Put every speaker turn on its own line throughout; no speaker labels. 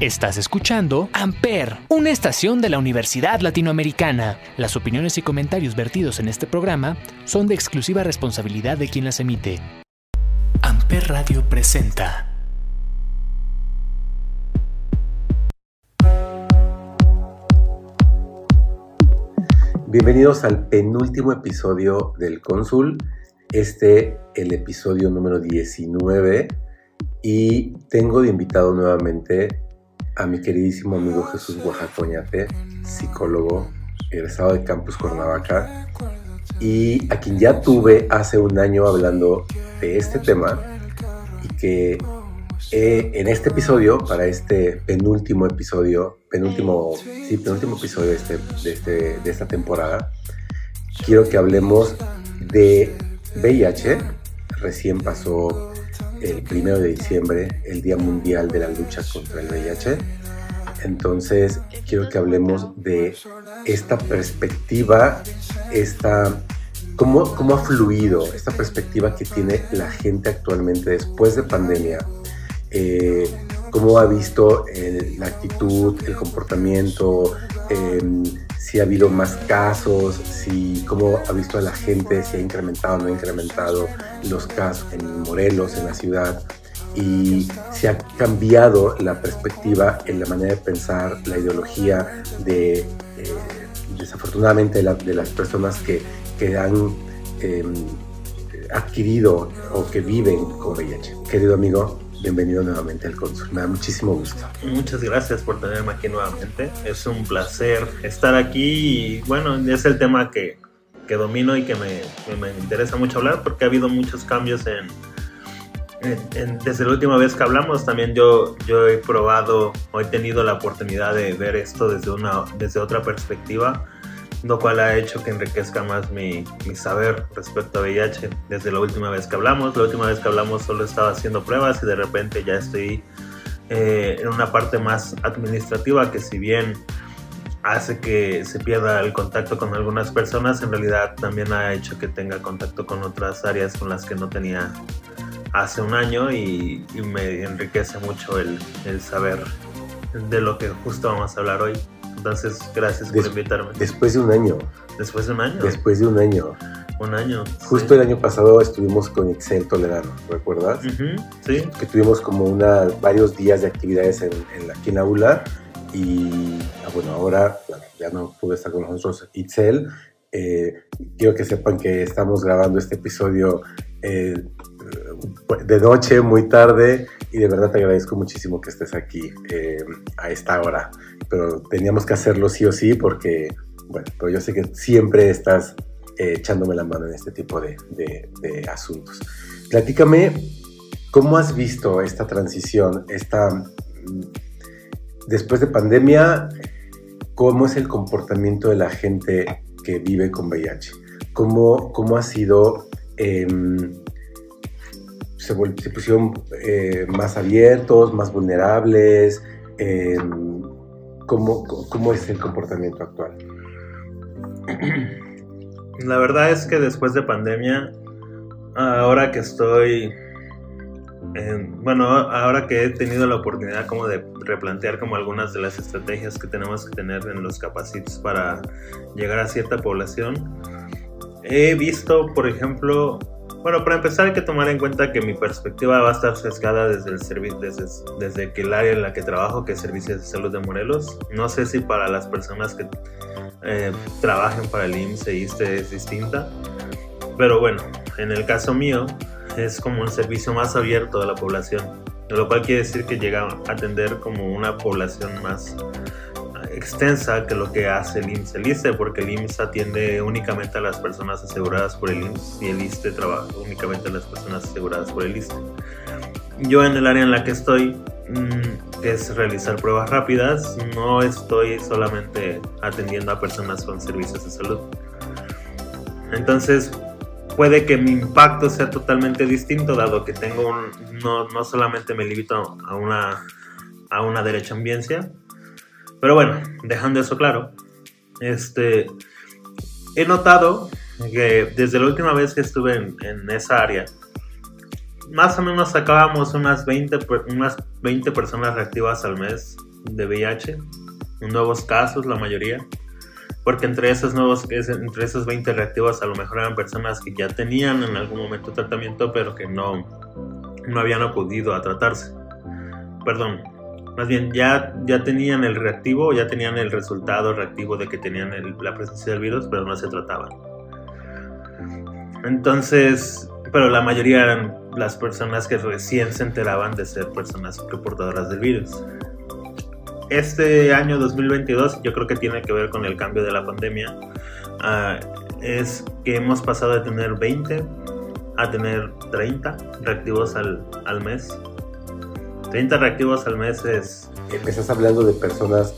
Estás escuchando Amper, una estación de la Universidad Latinoamericana. Las opiniones y comentarios vertidos en este programa son de exclusiva responsabilidad de quien las emite. Amper Radio presenta.
Bienvenidos al penúltimo episodio del Cónsul, este el episodio número 19 y tengo de invitado nuevamente a mi queridísimo amigo Jesús Oaxacoñate, psicólogo, egresado de Campus Cuernavaca, y a quien ya tuve hace un año hablando de este tema y que en este episodio, para este penúltimo episodio, penúltimo, sí, penúltimo episodio de, este, de, este, de esta temporada, quiero que hablemos de VIH. Recién pasó el primero de diciembre, el Día Mundial de la Lucha contra el VIH. Entonces, quiero que hablemos de esta perspectiva, esta, cómo, cómo ha fluido esta perspectiva que tiene la gente actualmente después de pandemia, eh, cómo ha visto la actitud, el comportamiento, em, si ha habido más casos, si cómo ha visto a la gente, si ha incrementado o no ha incrementado los casos en Morelos, en la ciudad, y si ha cambiado la perspectiva en la manera de pensar, la ideología de, eh, desafortunadamente, de, las personas que, que han em, adquirido o que viven con VIH. Querido amigo, bienvenido nuevamente al Consul. Me da muchísimo gusto.
Muchas gracias por tenerme aquí nuevamente. Es un placer estar aquí y bueno, es el tema que, que domino y que me, me, interesa mucho hablar porque ha habido muchos cambios en, desde la última vez que hablamos. También yo, yo he probado he tenido la oportunidad de ver esto desde, una, desde otra perspectiva lo cual ha hecho que enriquezca más mi, mi, saber respecto a VIH desde la última vez que hablamos. La última vez que hablamos solo estaba haciendo pruebas y de repente ya estoy eh, en una parte más administrativa que si bien hace que se pierda el contacto con algunas personas, en realidad también ha hecho que tenga contacto con otras áreas con las que no tenía hace un año y, y me enriquece mucho el, el saber de lo que justo vamos a hablar hoy. Entonces, gracias por invitarme.
Después de un año.
Después de un año.
Después de un año.
Un año.
Justo el año pasado estuvimos con Excel Toledano, ¿recuerdas?
sí.
Que tuvimos como una, varios días de actividades en, en, aquí en la aula y ah, bueno, ahora ya no pude estar con nosotros Itzel. Eh, quiero que sepan que estamos grabando este episodio eh, de noche, muy tarde, y de verdad te agradezco muchísimo que estés aquí eh, a esta hora. Pero teníamos que hacerlo sí o sí porque, bueno, pero yo sé que siempre estás eh, echándome la mano en este tipo de, de, asuntos. Platícame, ¿cómo has visto esta transición, esta, mm, después de pandemia, cómo es el comportamiento de la gente que vive con VIH? ¿Cómo, cómo ha sido... Em, se, pusieron eh, más abiertos, más vulnerables. Eh, ¿cómo, ¿Cómo es el comportamiento actual?
La verdad es que después de pandemia, ahora que estoy, bueno, ahora que he tenido la oportunidad como de replantear como algunas de las estrategias que tenemos que tener en los capacitos para llegar a cierta población, he visto, por ejemplo, bueno, para empezar hay que tomar en cuenta que mi perspectiva va a estar sesgada desde el servicio, desde, desde que el área en la que trabajo, que es Servicios de Salud de Morelos. No sé si para las personas que eh, trabajen para el IMSS e ISTE es distinta, pero bueno, en el caso mío es como un servicio más abierto a la población, lo cual quiere decir que llega a atender como una población más extensa que lo que hace el IMSS. El ISTE, porque el IMSS atiende únicamente a las personas aseguradas por el IMSS y el ISTE trabaja únicamente a las personas aseguradas por el ISTE. Yo en el área en la que estoy, mm, que es realizar pruebas rápidas, no estoy solamente atendiendo a personas con servicios de salud. Entonces, puede que mi impacto sea totalmente distinto, dado que tengo un, no, no solamente me limito a una, a una derecha ambiencia, pero bueno, dejando eso claro, este, he notado que desde la última vez que estuve en, esa área, más o menos sacábamos unas 20, unas 20 personas reactivas al mes de VIH, nuevos casos, la mayoría, porque entre esos nuevos, entre esos 20 reactivos a lo mejor eran personas que ya tenían en algún momento tratamiento, pero que no, no habían acudido a tratarse. Perdón, más bien ya, ya tenían el reactivo, ya tenían el resultado reactivo de que tenían la presencia del virus, pero no se trataban. Entonces, pero la mayoría eran las personas que recién se enteraban de ser personas portadoras del virus. Este año 2022 yo creo que tiene que ver con el cambio de la pandemia. Ah, es que hemos pasado de tener 20 a tener 30 reactivos al, al mes. 30 reactivos al mes es...
Estás hablando de personas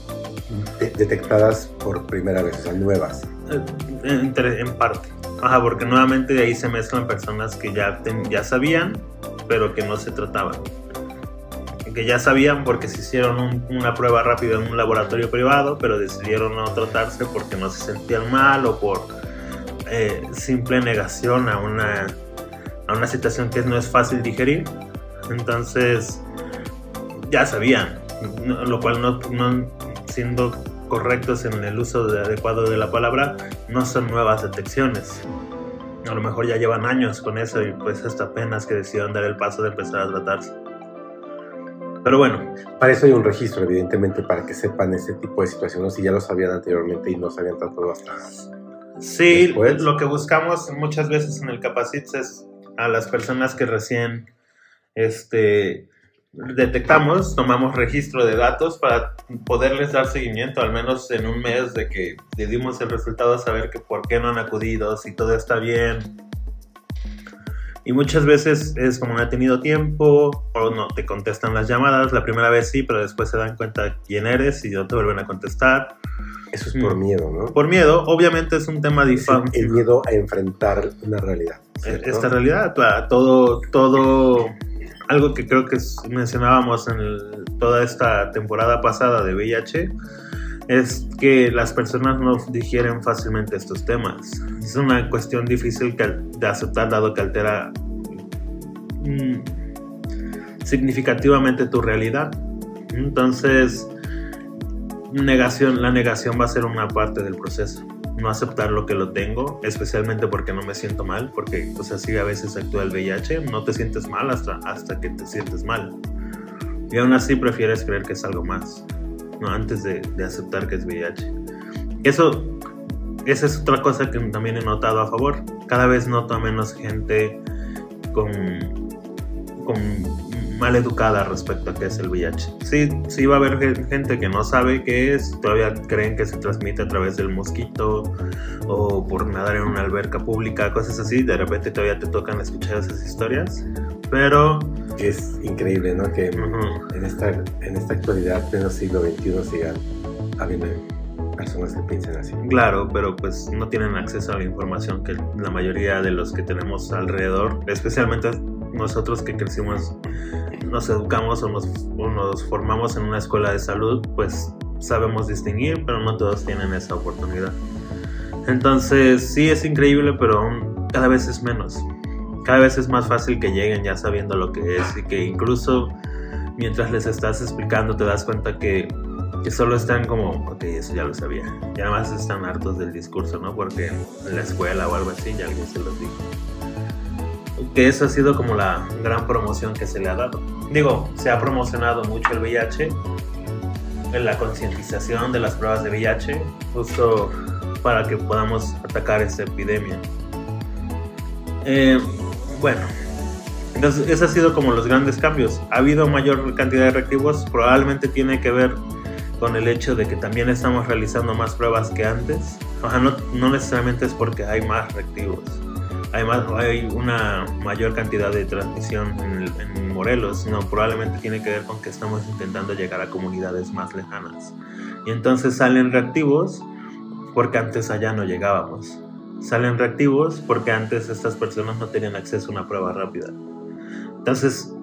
detectadas por primera vez, o sea, nuevas.
Eh, en, en parte. Ajá, porque nuevamente de ahí se mezclan personas que ya, ya sabían, pero que no se trataban. Que ya sabían porque se hicieron una prueba rápida en un laboratorio privado, pero decidieron no tratarse porque no se sentían mal o por eh, simple negación a una, a una situación que no es fácil digerir. Entonces, ya sabían, lo cual no, no siendo correctos en el uso adecuado de la palabra, no son nuevas detecciones. A lo mejor ya llevan años con eso y pues hasta apenas que decidieron dar el paso de empezar a tratarse. Pero bueno.
Para eso hay un registro, evidentemente, para que sepan ese tipo de situaciones si ya lo sabían anteriormente y no se habían tratado hasta.
Sí, lo que buscamos muchas veces en el Capacits es a las personas que recién este, detectamos, tomamos registro de datos para poderles dar seguimiento, al menos en un mes de que le dimos el resultado, saber que por qué no han acudido, si todo está bien. Y muchas veces es como no he tenido tiempo o no te contestan las llamadas. La primera vez sí, pero después se dan cuenta quién eres y no te vuelven a contestar.
Eso es por mm. miedo, ¿no?
Por miedo, obviamente es un tema difícil.
El miedo a enfrentar una realidad.
Esta realidad, todo, todo algo que creo que mencionábamos en toda esta temporada pasada de VIH es que las personas no digieren fácilmente estos temas. Es una cuestión difícil de aceptar dado que altera mm, significativamente tu realidad. Entonces, negación, la negación va a ser una parte del proceso no aceptar lo que lo tengo, especialmente porque no me siento mal, porque pues así a veces actúa el VIH, no te sientes mal hasta, hasta que te sientes mal. Y aún así prefieres creer que es algo más, ¿no? antes de, aceptar que es VIH. Eso, esa es otra cosa que también he notado a favor. Cada vez noto a menos gente con, con mal educada respecto a qué es el VIH. Sí, sí va a haber gente que no sabe qué es, todavía creen que se transmite a través del mosquito o por nadar en una alberca pública, cosas así, de repente todavía te tocan escuchar esas historias, pero...
Es increíble, ¿no? Que en, esta, en esta actualidad, el siglo XXI, sigan habiendo personas que piensen así.
Claro, pero pues no tienen acceso a la información que la mayoría de los que tenemos alrededor, especialmente nosotros que crecimos, nos educamos o nos, nos formamos en una escuela de salud, pues sabemos distinguir, pero no todos tienen esa oportunidad. Entonces, sí es increíble, pero cada vez es menos. Cada vez es más fácil que lleguen ya sabiendo lo que es y que incluso mientras les estás explicando te das cuenta que, que solo están como, ok, eso ya lo sabía. Y además están hartos del discurso, ¿no? Porque en la escuela o algo así ya alguien se los dijo que esa ha sido como la gran promoción que se le ha dado. Digo, se ha promocionado mucho el VIH, en la concientización de las pruebas de VIH, justo para que podamos atacar esta epidemia. Eh, bueno, entonces esos han sido como los grandes cambios. Ha habido mayor cantidad de reactivos, probablemente tiene que ver con el hecho de que también estamos realizando más pruebas que antes. O sea, no, no necesariamente es porque hay más reactivos Además, hay una mayor cantidad de transmisión en, Morelos, no, probablemente tiene que ver con que estamos intentando llegar a comunidades más lejanas. Y entonces salen reactivos porque antes allá no llegábamos. Salen reactivos porque antes estas personas no tenían acceso a una prueba rápida. Entonces,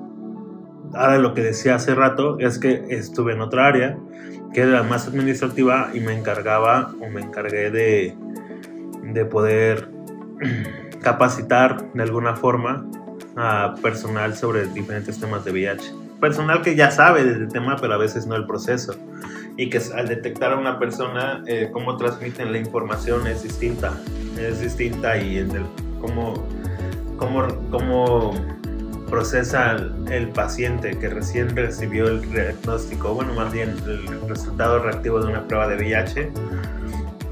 ahora lo que decía hace rato es que estuve en otra área que era más administrativa y me encargaba o me encargué de, de poder capacitar de alguna forma a personal sobre diferentes temas de VIH. personal que ya sabe del tema, pero a veces no el proceso. Y que al detectar a una persona, eh, cómo transmiten la información es distinta. Es distinta y el, cómo, cómo, cómo procesa el, paciente que recién recibió el diagnóstico, bueno, más bien el resultado reactivo de una prueba de VIH,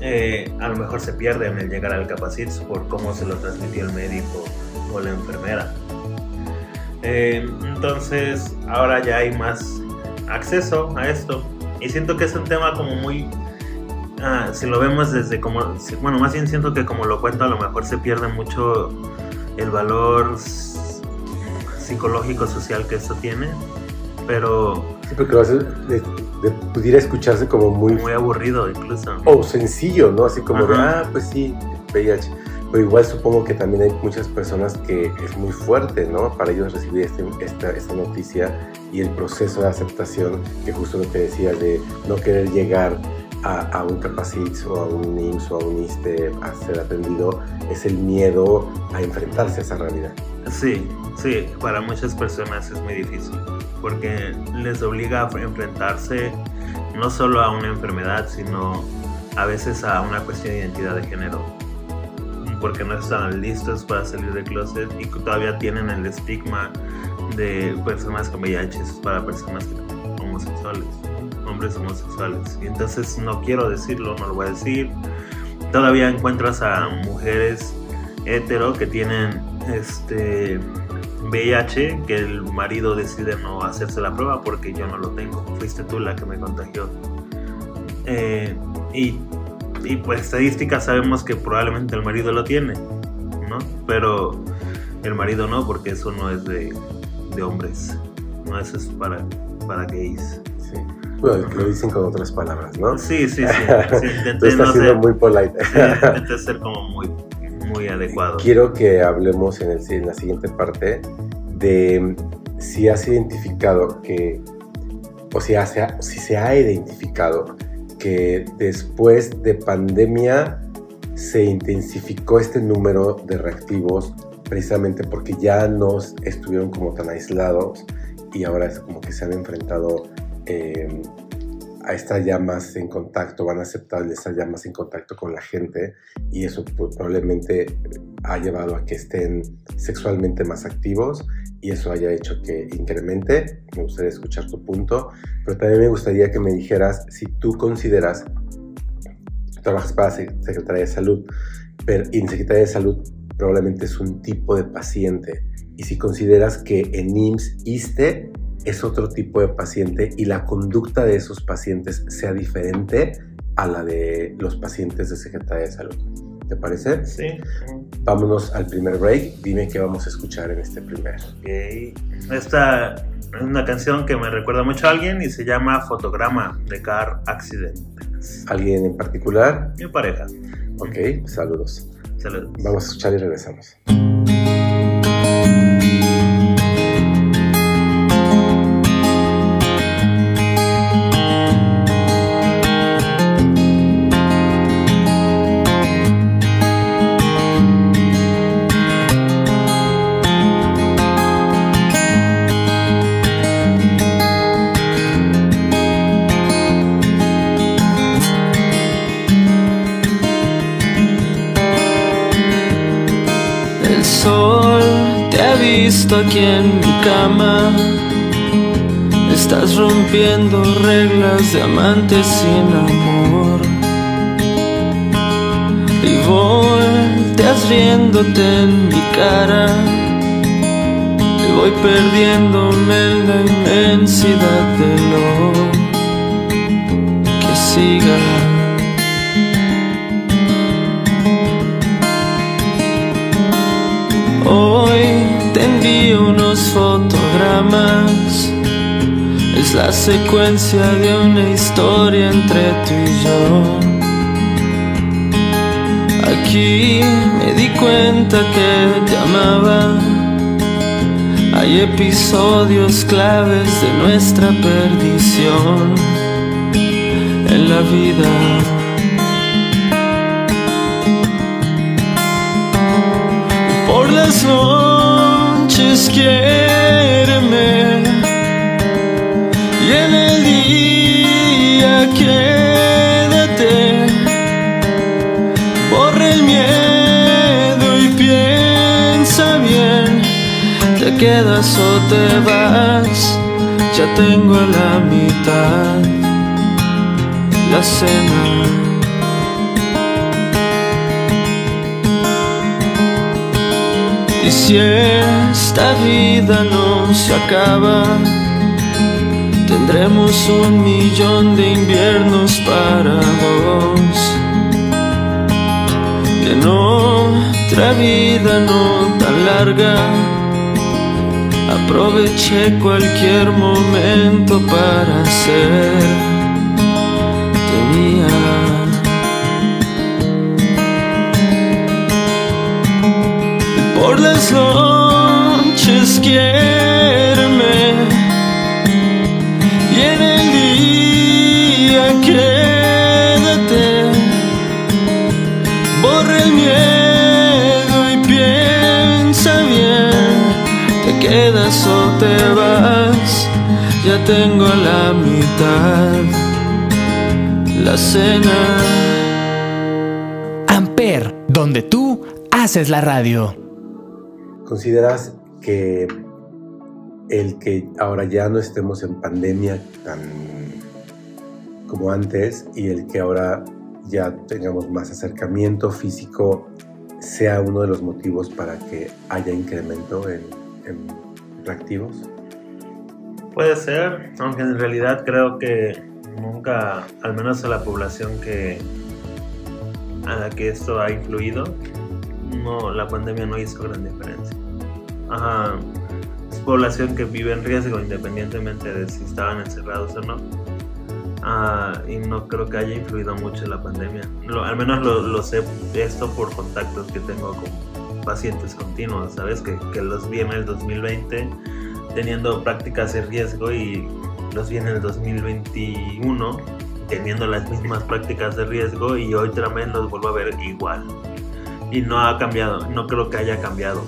eh, a lo mejor se pierde en el llegar al capacit por cómo se lo transmitió el médico o la enfermera. Eh, entonces, ahora ya hay más acceso a esto y siento que es un tema como muy ah, si lo vemos desde como bueno más bien siento que como lo cuento a lo mejor se pierde mucho el valor psicológico social que esto tiene, pero...
Sí, porque lo hace, pudiera escucharse como muy...
Muy aburrido incluso.
O sencillo, ¿no? Así como de, ah, pues sí, VIH. Pero igual supongo que también hay muchas personas que es muy fuerte, ¿no? Para ellos recibir este, esta, esta noticia y el proceso de aceptación, que justo lo que decía de no querer llegar a, un Capacit o a un IMSS o a un ISTE a ser atendido, es el miedo a enfrentarse a esa realidad.
Sí, Sí, para muchas personas es muy difícil porque les obliga a enfrentarse no solo a una enfermedad, sino a veces a una cuestión de identidad de género. Porque no están listos para salir del closet y todavía tienen el estigma de personas con VIH para personas homosexuales, hombres homosexuales. Y entonces no quiero decirlo, no lo voy a decir. Todavía encuentras a mujeres hetero que tienen este VIH que el marido decide no hacerse la prueba porque yo no lo tengo. Fuiste tú la que me contagió. Eh, y, y pues estadísticas sabemos que probablemente el marido lo tiene, ¿no? Pero el marido no, porque eso no es de, de hombres. No, eso es para, para gays.
Sí. Bueno, lo dicen con otras palabras, ¿no?
Sí, sí, sí. sí
intenté no ser, muy polite.
intenté ser como muy muy adecuado.
Quiero que hablemos en, la siguiente parte de si has identificado que, o si, si se ha identificado que después de pandemia se intensificó este número de reactivos precisamente porque ya no estuvieron como tan aislados y ahora es como que se han enfrentado a estar ya más en contacto, van a aceptar estar ya más en contacto con la gente y eso pues, probablemente ha llevado a que estén sexualmente más activos y eso haya hecho que incremente. Me gustaría escuchar tu punto, pero también me gustaría que me dijeras si tú consideras, trabajas para Secretaría de Salud, pero en Secretaría de Salud probablemente es un tipo de paciente y si consideras que en IMSS, ISTE es otro tipo de paciente y la conducta de esos pacientes sea diferente a la de los pacientes de Secretaría de Salud. ¿Te parece?
Sí.
Vámonos al primer break. Dime qué vamos a escuchar en este primer.
Esta es una canción que me recuerda mucho a alguien y se llama Fotograma de Car Accident.
¿Alguien en particular?
Mi pareja.
Ok, saludos.
Saludos.
Vamos a escuchar y regresamos.
Aquí en mi cama. Estás rompiendo reglas de amantes sin amor. Y volteas riéndote en mi cara. Y voy perdiéndome en la inmensidad de lo que siga. Te envío unos fotogramas. Es la secuencia de una historia entre tú y yo. Aquí me di cuenta que te amaba. Hay episodios claves de nuestra perdición en la vida. Por las noches Viene el día, quédate, borra el miedo y piensa bien, te quedas o te vas, ya tengo a la mitad. La cena. Y si esta vida no se acaba, tendremos un millón de inviernos para dos. Y en otra vida no tan larga, aproveché cualquier momento para ser por las noches quiéreme tengo la mitad la cena.
Amper, donde tú haces la radio.
¿Consideras que el que ahora ya no estemos en pandemia tan como antes y el que ahora ya tengamos más acercamiento físico sea uno de los motivos para que haya incremento en, en reactivos?
Puede ser, aunque en realidad creo que nunca, al menos a la población que a la que esto ha influido, no, la pandemia no hizo gran diferencia. Ajá, es población que vive en riesgo independientemente de si estaban encerrados o no. Ah, y no creo que haya influido mucho la pandemia. al menos lo, sé esto por contactos que tengo con pacientes continuos, ¿sabes? Que, que los vi en el 2020 teniendo prácticas de riesgo y los vi en el 2021 teniendo las mismas prácticas de riesgo y hoy también los vuelvo a ver igual. Y no ha cambiado, no creo que haya cambiado.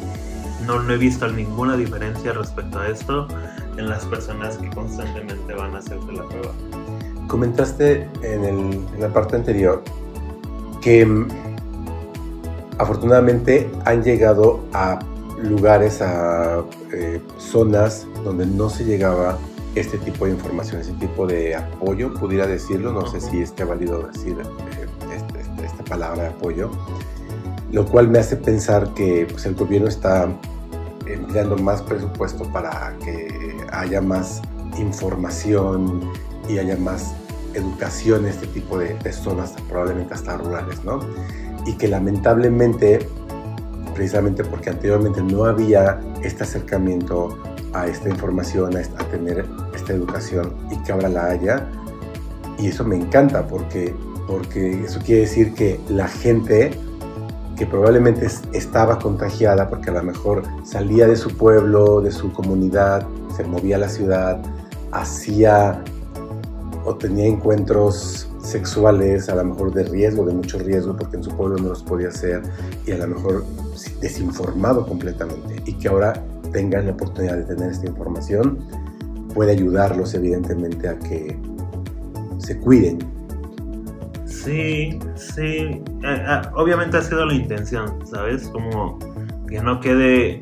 No, no he visto ninguna diferencia respecto a esto en las personas que constantemente van a hacerse la prueba.
Comentaste en, en la parte anterior que mm, afortunadamente han llegado a lugares, a eh, zonas donde no se llegaba este tipo de información, ese tipo de apoyo, pudiera decirlo, no sé si esté válido decir eh, este, este, esta palabra de apoyo, lo cual me hace pensar que pues, el gobierno está empleando más presupuesto para que haya más información y haya más educación en este tipo de, de zonas, probablemente hasta rurales, ¿no? Y que lamentablemente, precisamente porque anteriormente no había este acercamiento a esta información, a, tener esta educación y que ahora la haya. Y eso me encanta porque, porque eso quiere decir que la gente que probablemente estaba contagiada porque a lo mejor salía de su pueblo, de su comunidad, se movía a la ciudad, hacía o tenía encuentros sexuales, a lo mejor de riesgo, de mucho riesgo, porque en su pueblo no los podía hacer, y a lo mejor desinformado completamente, y que ahora tengan la oportunidad de tener esta información, puede ayudarlos evidentemente a que se cuiden.
Sí, sí, eh, eh, obviamente ha sido la intención, ¿sabes? Como que no quede,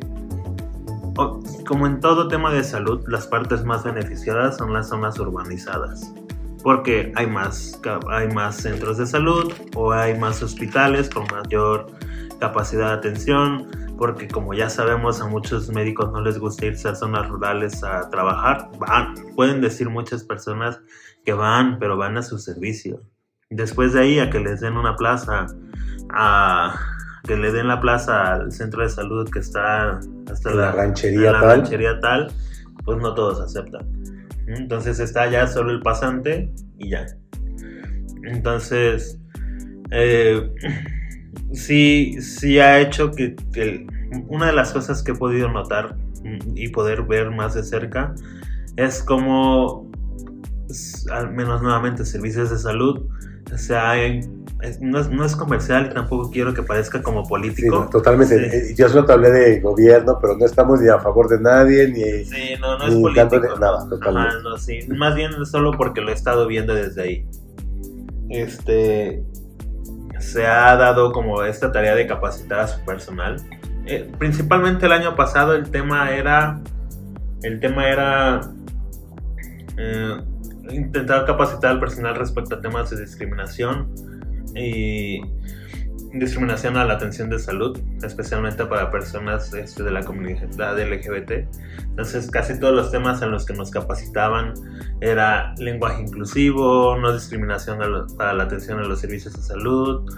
como en todo tema de salud, las partes más beneficiadas son las zonas urbanizadas porque hay más, hay más centros de salud o hay más hospitales con mayor capacidad de atención, porque como ya sabemos a muchos médicos no les gusta irse a zonas rurales a trabajar, van, pueden decir muchas personas que van, pero van a su servicio. Después de ahí a que les den una plaza, a que le den la plaza al centro de salud que está hasta
la, ranchería,
la ranchería tal, pues no todos aceptan. Entonces está ya solo el pasante y ya. Entonces, eh, sí, sí ha hecho que, una de las cosas que he podido notar y poder ver más de cerca es como, al menos nuevamente, servicios de salud, o sea, no, es, comercial y tampoco quiero que parezca como político.
totalmente. Eh, yo solo te hablé de gobierno, pero no estamos ni a favor de nadie, ni.
Sí, no, no es político. nada, totalmente. no, sí. Más bien solo porque lo he estado viendo desde ahí. Este se ha dado como esta tarea de capacitar a su personal. Eh, principalmente el año pasado el tema era, el tema era eh, intentar capacitar al personal respecto a temas de discriminación y discriminación a la atención de salud, especialmente para personas este, de la comunidad LGBT. Entonces, casi todos los temas en los que nos capacitaban era lenguaje inclusivo, no discriminación para la atención a los servicios de salud,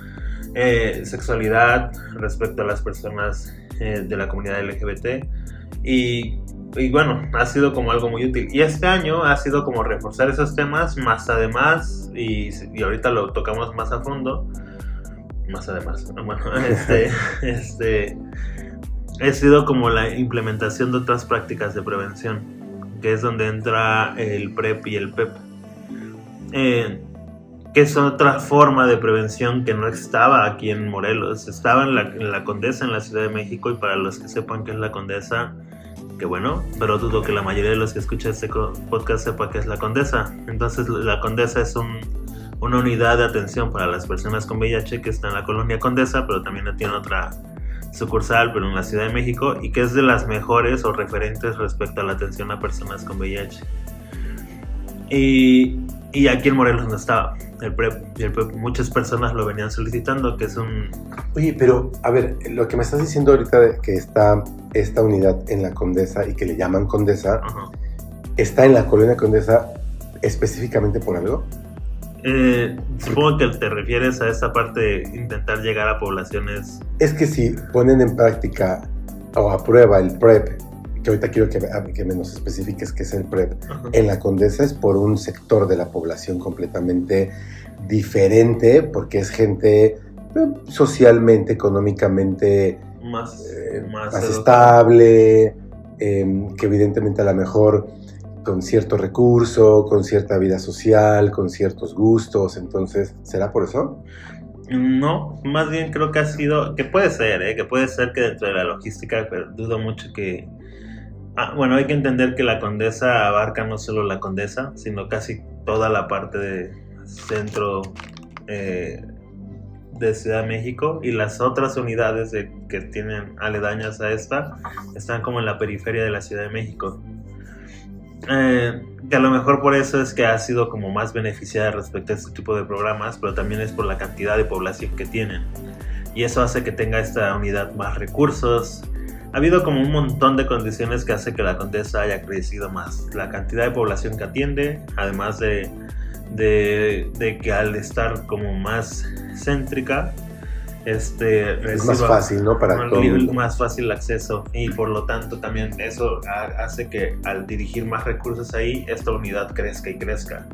eh, sexualidad respecto a las personas eh, de la comunidad LGBT. Y, y, bueno, ha sido como algo muy útil. Y este año ha sido como reforzar esos temas, más además, y, y ahorita lo tocamos más a fondo, más además, bueno, este, este, ha sido como la implementación de otras prácticas de prevención, que es donde entra el PrEP y el PEP. Eh, que es otra forma de prevención que no estaba aquí en Morelos, estaba en la, la, Condesa, en la Ciudad de México, y para los que sepan qué es la Condesa, que bueno, pero dudo que la mayoría de los que escuchan este podcast sepa qué es la Condesa. Entonces la Condesa es un, una unidad de atención para las personas con VIH que está en la colonia Condesa, pero también tiene otra sucursal, pero en la Ciudad de México, y que es de las mejores o referentes respecto a la atención a personas con VIH. Y, y aquí en Morelos no estaba el PrEP, y el PrEP, muchas personas lo venían solicitando, que es un...
Oye, pero a ver, lo que me estás diciendo ahorita de que está esta unidad en la Condesa y que le llaman Condesa. ¿está en la colonia Condesa específicamente por algo?
Eh, supongo que te refieres a esa parte de intentar llegar a poblaciones.
Es que si ponen en práctica o a prueba el PrEP, que ahorita quiero que, que me nos especifiques qué es el PrEP,
Ajá.
en la Condesa es por un sector de la población completamente diferente, porque es gente eh, socialmente, económicamente
Más,
eh,
más,
estable, eh, que evidentemente a lo mejor con cierto recurso, con cierta vida social, con ciertos gustos, entonces, ¿será por eso?
No, más bien creo que ha sido, que puede ser, ¿eh? que puede ser que dentro de la logística, pero dudo mucho que... Ah, bueno, hay que entender que la condesa abarca no solo la condesa, sino casi toda la parte de centro eh, de Ciudad de México y las otras unidades de, que tienen aledañas a esta están como en la periferia de la Ciudad de México. Eh, que a lo mejor por eso es que ha sido como más beneficiada respecto a este tipo de programas, pero también es por la cantidad de población que tienen. Y eso hace que tenga esta unidad más recursos. Ha habido como un montón de condiciones que hace que la Condesa haya crecido más. La cantidad de población que atiende, además de, de, de que al estar como más céntrica, este,
Es más fácil, ¿no? Para
un
todo
más fácil acceso y por lo tanto también eso ha- hace que al dirigir más recursos ahí esta unidad crezca y crezca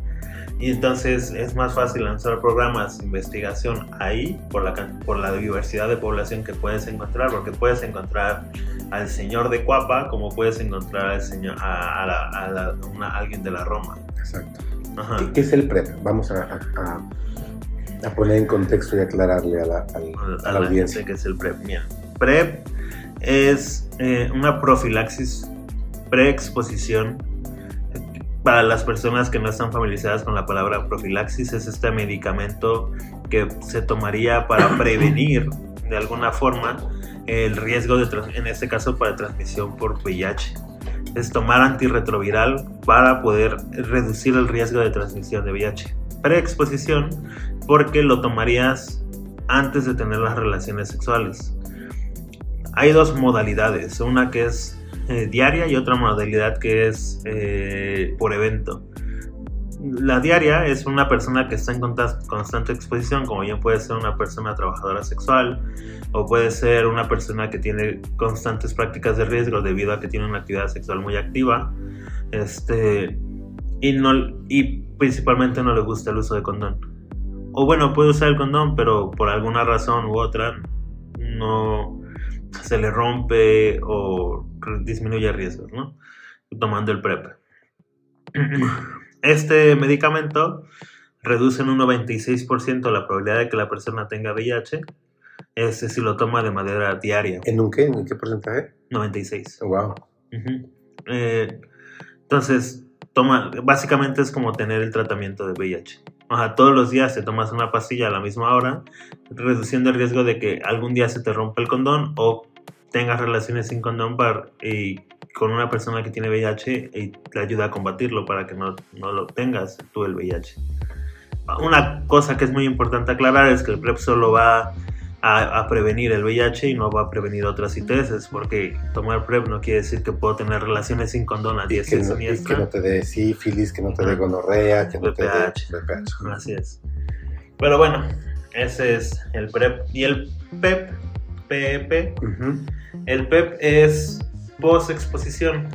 y entonces es más fácil lanzar programas de investigación ahí por la, can- por la diversidad de población que puedes encontrar porque puedes encontrar al señor de Cuapa como puedes encontrar al señor a, a la- a la- una- a alguien de la Roma
Exacto.
Ajá.
¿Qué, qué es el PrEP? Vamos a, a- poner en contexto y aclararle a la, al- a
a
la
la
audiencia.
gente que es el PrEP. Mira, PrEP es eh, una profilaxis preexposición. Para las personas que no están familiarizadas con la palabra profilaxis, es este medicamento que se tomaría para prevenir de alguna forma el riesgo de, en este caso, para transmisión por VIH. Es tomar antirretroviral para poder reducir el riesgo de transmisión de VIH. Preexposición porque lo tomarías antes de tener las relaciones sexuales. Hay dos modalidades, una que es eh, diaria y otra modalidad que es eh, por evento. La diaria es una persona que está en constante exposición, como bien puede ser una persona trabajadora sexual o puede ser una persona que tiene constantes prácticas de riesgo debido a que tiene una actividad sexual muy activa. Este, y, no, y principalmente no le gusta el uso de condón. O bueno, puede usar el condón, pero por alguna razón u otra no se le rompe o disminuye riesgos, ¿no? Tomando el PrEP. Este medicamento reduce en un 96% la probabilidad de que la persona tenga VIH este, si lo toma de manera diaria.
¿En un qué? ¿En qué porcentaje?
96.
Wow.
Ujú. Eh, entonces, toma, básicamente es como tener el tratamiento de VIH. Todos los días te tomas una pastilla a la misma hora, reduciendo el riesgo de que algún día se te rompa el condón o tengas relaciones sin condón para, y con una persona que tiene VIH y te ayuda a combatirlo para que no, no lo tengas tú el VIH. Una cosa que es muy importante aclarar es que el PrEP solo va a, a, prevenir el VIH y no va a prevenir otras ITS, porque tomar PrEP no quiere decir que puedo tener relaciones sin condón a 10
y que, no, y que no te dé sífilis, que no te dé gonorrea, que no te dé
VPH. Así es. Pero bueno, ese es el PrEP. Y el PEP, PEP, uh -huh. el PEP es post-exposición.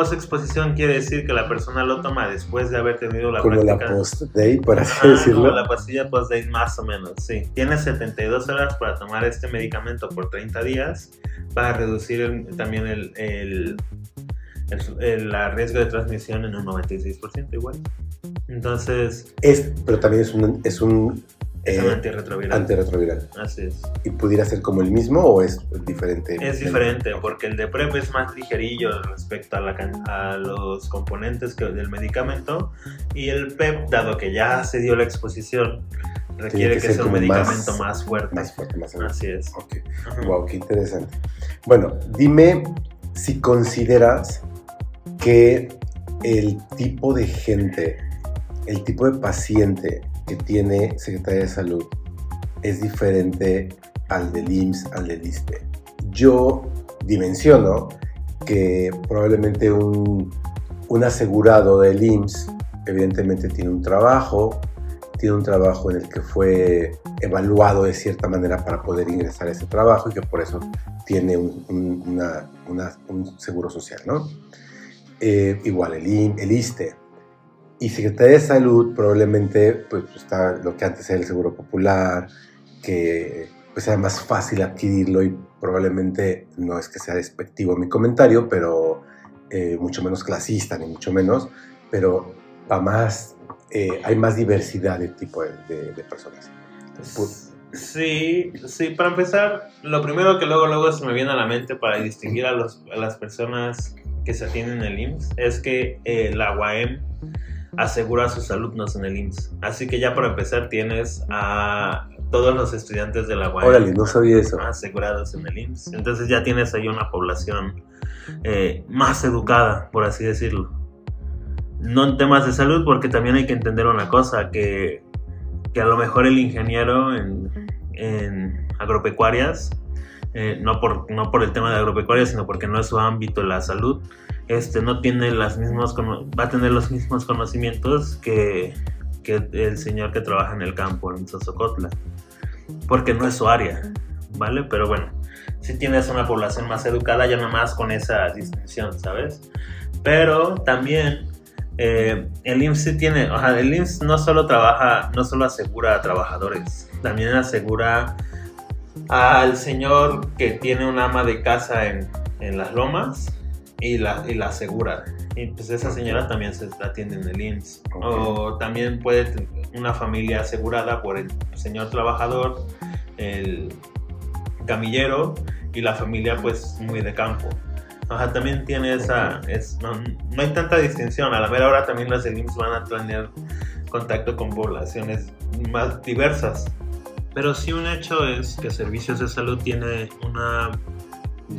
Post-exposición quiere decir que la persona lo toma después de haber tenido la
Como
práctica.
la post-day, por así
Ah,
decirlo.
como la pastilla post-date más o menos, sí. Tienes 72 horas para tomar este medicamento por 30 días para reducir el- también el, el, el, el- riesgo de transmisión en un 96% igual. Entonces,
Es, pero también es un, es un
es un
eh,
antirretroviral.
antirretroviral.
Así es.
¿Y pudiera ser como el mismo o es diferente?
Es diferente porque el de PrEP es más ligerillo respecto a, la, a los componentes que, del medicamento y el PEP, dado que ya se dio la exposición, requiere
que
sea un medicamento
más-
más, fuerte.
Más fuerte, más seguro.
Así es.
Ok.
Ajá.
Wow, qué interesante. Bueno, dime si consideras que el tipo de gente, el tipo de paciente que tiene Secretaría de Salud es diferente al del IMSS, al del ISTE. Yo dimensiono que probablemente un, un asegurado del IMSS evidentemente tiene un trabajo, tiene un trabajo en el que fue evaluado de cierta manera para poder ingresar a ese trabajo y que por eso tiene un, seguro social, ¿no? Eh, igual el, IM, el ISTE. Y Secretaría de Salud probablemente pues, está lo que antes era el Seguro Popular, que pues era más fácil adquirirlo y probablemente no es que sea despectivo mi comentario, pero eh, mucho menos clasista, ni mucho menos, pero va más, eh, hay más diversidad de tipo de, de, de personas. Pues,
Sí, sí, para empezar, lo primero que luego, luego se me viene a la mente para distinguir a, los, a las personas que se atienden en el IMSS es que eh, la UAM asegura a sus alumnos en el IMSS. Así que ya para empezar tienes a todos los estudiantes de la UAM
Órale, no sabía eso.
asegurados en el IMSS. Entonces ya tienes ahí una población eh, más educada, por así decirlo. No en temas de salud, porque también hay que entender una cosa, que, que a lo mejor el ingeniero en, en agropecuarias, eh, no, por, no por el tema de agropecuarias, sino porque no es su ámbito la salud, este, no tiene las mismos, cono- va a tener los mismos conocimientos que, que el señor que trabaja en el campo, en Sosocotla, porque no es su área, ¿vale? Pero bueno, si tienes una población más educada, ya nomás con esa distinción, ¿sabes? Pero también eh, el IMSS tiene, o sea, el IMSS no solo trabaja, no solo asegura a trabajadores, también asegura al señor que tiene un ama de casa en, en las lomas y la, y la asegura. Y pues esa señora también se atiende en el IMSS. O también puede tener una familia asegurada por el señor trabajador, el camillero y la familia pues muy de campo. Ajá, también tiene esa, es, no, no hay tanta distinción, a la mera hora también las del IMSS van a tener contacto con poblaciones más diversas. Pero sí un hecho es que Servicios de Salud tiene una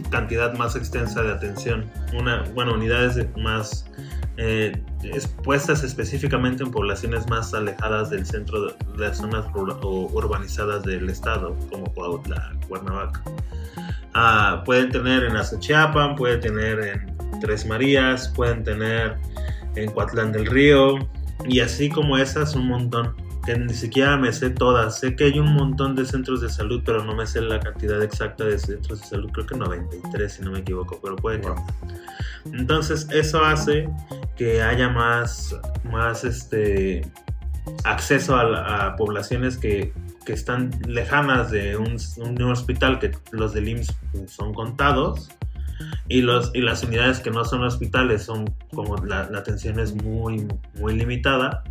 cantidad más extensa de atención, una, bueno, unidades de- más eh, expuestas específicamente en poblaciones más alejadas del centro de las zonas urbanizadas del estado, como Cuautla, Cuernavaca. Ah, pueden tener en Azochiapan, pueden tener en Tres Marías, pueden tener en Coatlán del Río, y así como esas, un montón. Que ni siquiera me sé todas. Sé que hay un montón de centros de salud, pero no me sé la cantidad exacta de centros de salud. Creo que 93, si no me equivoco, pero puede que.
Wow.
Entonces, eso hace que haya más, más este, acceso a, la- a poblaciones que, que están lejanas de un, un hospital, que los del IMSS son contados. Y, los, y las unidades que no son hospitales son como la, la atención es muy, muy limitada.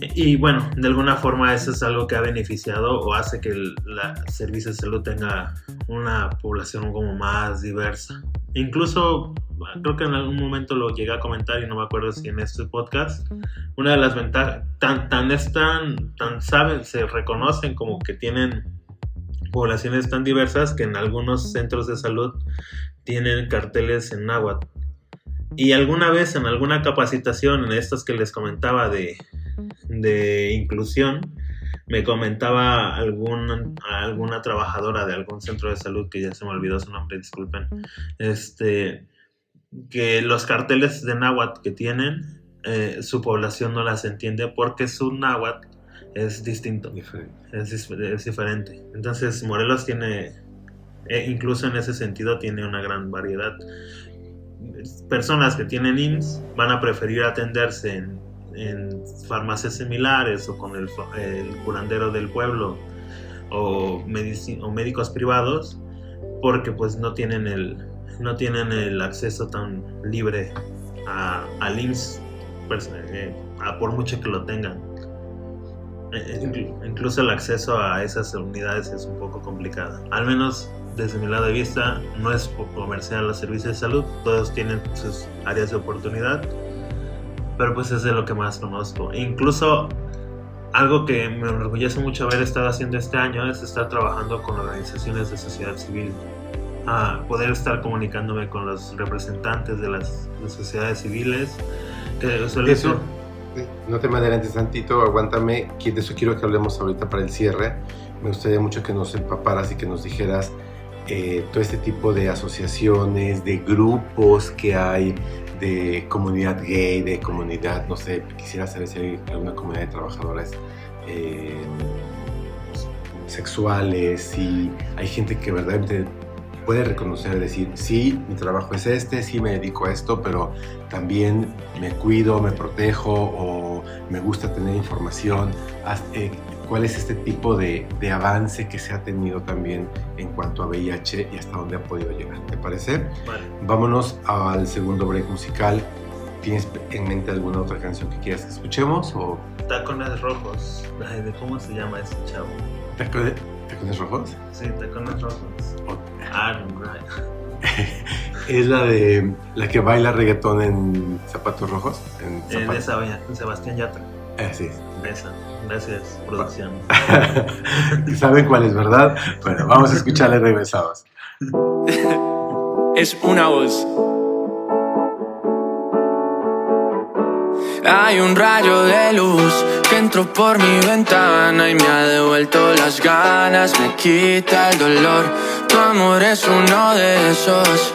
Y bueno, de alguna forma eso es algo que ha beneficiado o hace que el la servicio de salud tenga una población como más diversa. Incluso creo que en algún momento lo llegué a comentar y no me acuerdo si en este podcast. Una de las ventajas, tan, tan es tan, saben, se reconocen como que tienen poblaciones tan diversas que en algunos centros de salud tienen carteles en náhuatl. Y alguna vez en alguna capacitación, en estas que les comentaba de, de inclusión, me comentaba algún, alguna trabajadora de algún centro de salud, que ya se me olvidó su nombre, disculpen, este, que los carteles de náhuatl que tienen, eh, su población no las entiende porque su náhuatl es distinto, Es, es, diferente. Entonces Morelos tiene, eh, incluso en ese sentido, tiene una gran variedad. Personas que tienen IMSS van a preferir atenderse en en farmacias similares o con el, curandero del pueblo o, o, médicos privados porque pues no tienen el, no tienen el acceso tan libre a, al IMSS pues, eh, por mucho que lo tengan. Eh, eh, incluso el acceso a esas unidades es un poco complicado. Al menos desde mi lado de vista, no es comercial los servicios de salud, todos tienen sus áreas de oportunidad pero pues es de lo que más conozco. Incluso algo que me enorgullece mucho haber estado haciendo este año es estar trabajando con organizaciones de sociedad civil, a poder estar comunicándome con los representantes de las sociedades civiles. Que
eso, no te me adelantes tantito, aguántame, de eso quiero que hablemos ahorita para el cierre. Me gustaría mucho que nos empaparas y que nos dijeras eh, todo este tipo de asociaciones, de grupos que hay de comunidad gay, de comunidad, no sé, quisiera saber si hay alguna comunidad de trabajadoras eh, sexuales, si hay gente que verdaderamente puede reconocer, decir, sí, mi trabajo es este, sí me dedico a esto, pero también me cuido, me protejo o me gusta tener información. Eh, ¿Cuál es este tipo de, de, avance que se ha tenido también en cuanto a VIH y hasta dónde ha podido llegar? ¿Te parece? Vale. Vámonos al segundo break musical. ¿Tienes en mente alguna otra canción que quieras que escuchemos? O...
Tacones Rojos. ¿De cómo se llama ese chavo?
¿Tacones Rojos?
Sí, Tacones Rojos.
es la de la que baila reggaetón en zapatos rojos.
En, esa, en Sebastián Yatra.
Así
es. Gracias, producción.
¿Saben cuál es, verdad? Bueno, vamos a escucharle regresados.
es una voz. Hay un rayo de luz que entró por mi ventana y me ha devuelto las ganas, me quita el dolor. Tu amor es uno de esos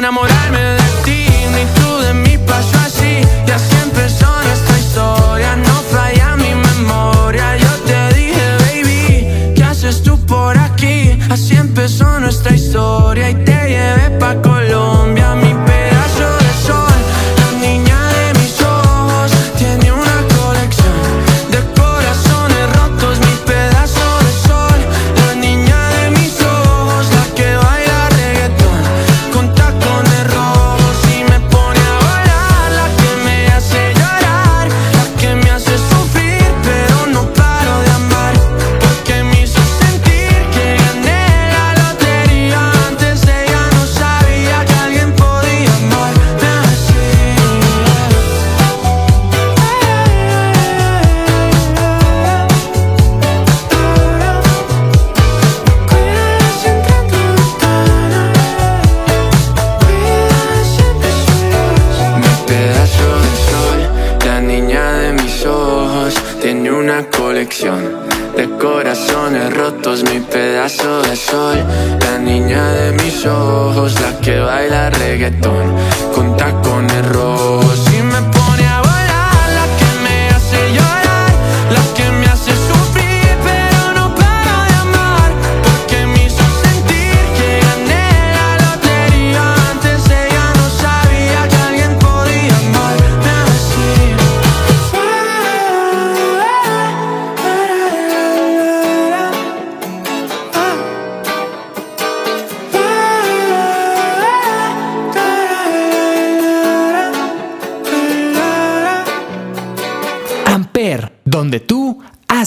no esperaba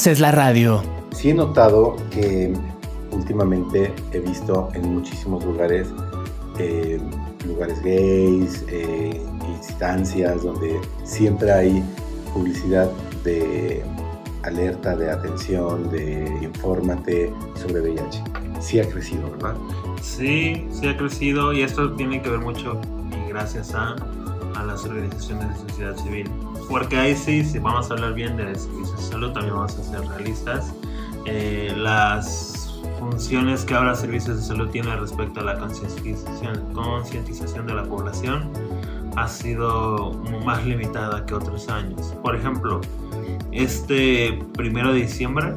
haces la
radio.
Sí he notado que últimamente he visto en muchísimos lugares, eh, lugares gays, eh, instancias donde siempre hay publicidad de alerta, de atención, de infórmate sobre VIH. Sí ha crecido, ¿verdad?
Sí, sí ha crecido y esto tiene que ver mucho y gracias a, a las organizaciones de sociedad civil. Porque ahí sí, si vamos a hablar bien de servicios de salud, también vamos a ser realistas. Eh, las funciones que ahora Servicios de Salud tiene respecto a la concientización, concientización de la población ha sido más limitada que otros años. Por ejemplo, este primero de diciembre,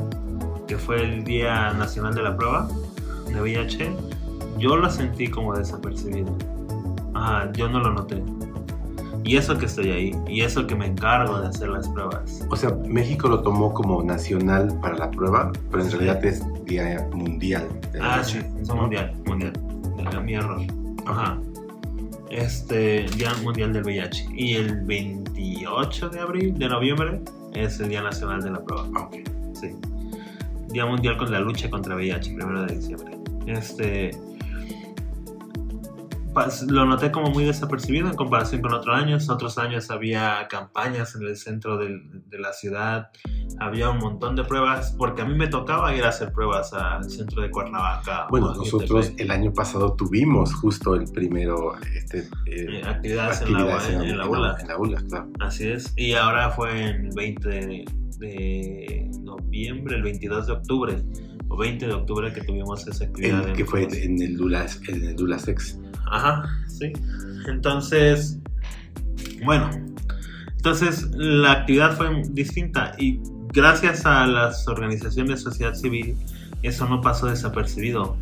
que fue el Día Nacional de la Prueba de VIH, yo lo sentí como desapercibido. Ajá, yo no lo noté. Y eso que estoy ahí, y eso que me encargo de hacer las pruebas.
O sea, México lo tomó como nacional para la prueba, pero en
Sí.
realidad es Día Mundial.
Ah, sí, es mundial, mundial. Era mi error. Ajá. Este, Día Mundial del VIH. Y el 28 de abril, de noviembre, es el Día Nacional de la Prueba.
Ah, ok.
Sí. Día Mundial con la lucha contra VIH, primero de diciembre. Este. Lo noté como muy desapercibido en comparación con otros años. Otros años había campañas en el centro del- de la ciudad, había un montón de pruebas, porque a mí me tocaba ir a hacer pruebas al centro de Cuernavaca.
Bueno, nosotros el año pasado tuvimos justo el primero este, eh,
Eh, actividades, en, la,
actividades
en, la ULA.
En la ULA, claro.
Así es. Y ahora fue en el 20 de, de noviembre, el 22 de octubre, o 20 de octubre que tuvimos esa actividad. En
que fue en el Lula, en el Lula Sex.
Ajá, sí. Entonces, bueno, entonces la actividad fue distinta y gracias a las organizaciones de sociedad civil eso no pasó desapercibido.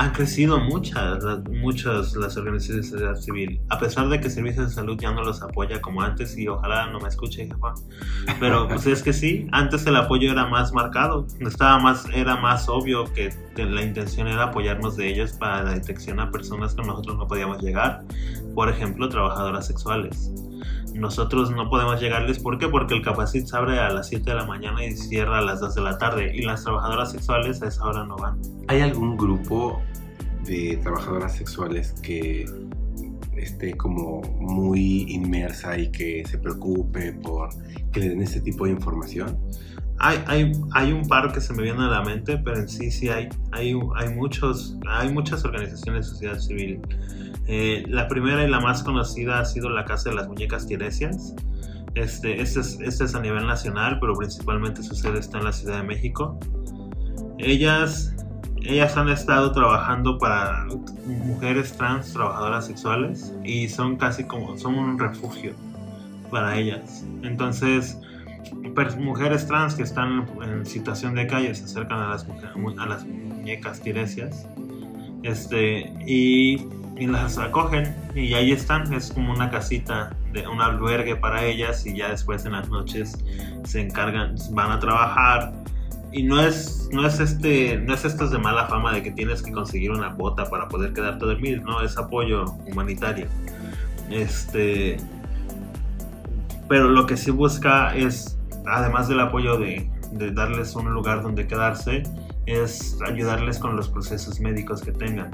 Han crecido muchas, las- muchas las organizaciones de sociedad civil, a pesar de que Servicios de Salud ya no los apoya como antes y ojalá no me escuche, jefa. Pero pues es que sí, antes el apoyo era más marcado, estaba más, era más obvio que la intención era apoyarnos de ellos para la detección a personas que nosotros no podíamos llegar, por ejemplo, trabajadoras sexuales. Nosotros no podemos llegarles, ¿por qué? Porque el Capacit abre a las 7 de la mañana y cierra a las 2 de la tarde y las trabajadoras sexuales a esa hora no van.
¿Hay algún grupo de trabajadoras sexuales que esté como muy inmersa y que se preocupe por que le den este tipo de información?
Hay, hay, hay un par que se me viene a la mente, pero en sí sí hay, hay, hay, muchos, hay muchas organizaciones de sociedad civil. Eh, la primera y la más conocida ha sido la Casa de las Muñecas Tiresias. Este, este, es, este es a nivel nacional, pero principalmente su sede está en la Ciudad de México. Ellas, ellas han estado trabajando para mujeres trans, trabajadoras sexuales, y son casi como, son un refugio para ellas. Entonces, mujeres trans que están en situación de calle se acercan a las, a las muñecas tiresias este, y, y, las acogen y ahí están, es como una casita, de un albergue para ellas y ya después en las noches se encargan, van a trabajar y no es, no es este, no es estos de mala fama de que tienes que conseguir una bota para poder quedarte dormir, no, es apoyo humanitario. Este, pero lo que sí busca es, además del apoyo de, de, darles un lugar donde quedarse, es ayudarles con los procesos médicos que tengan,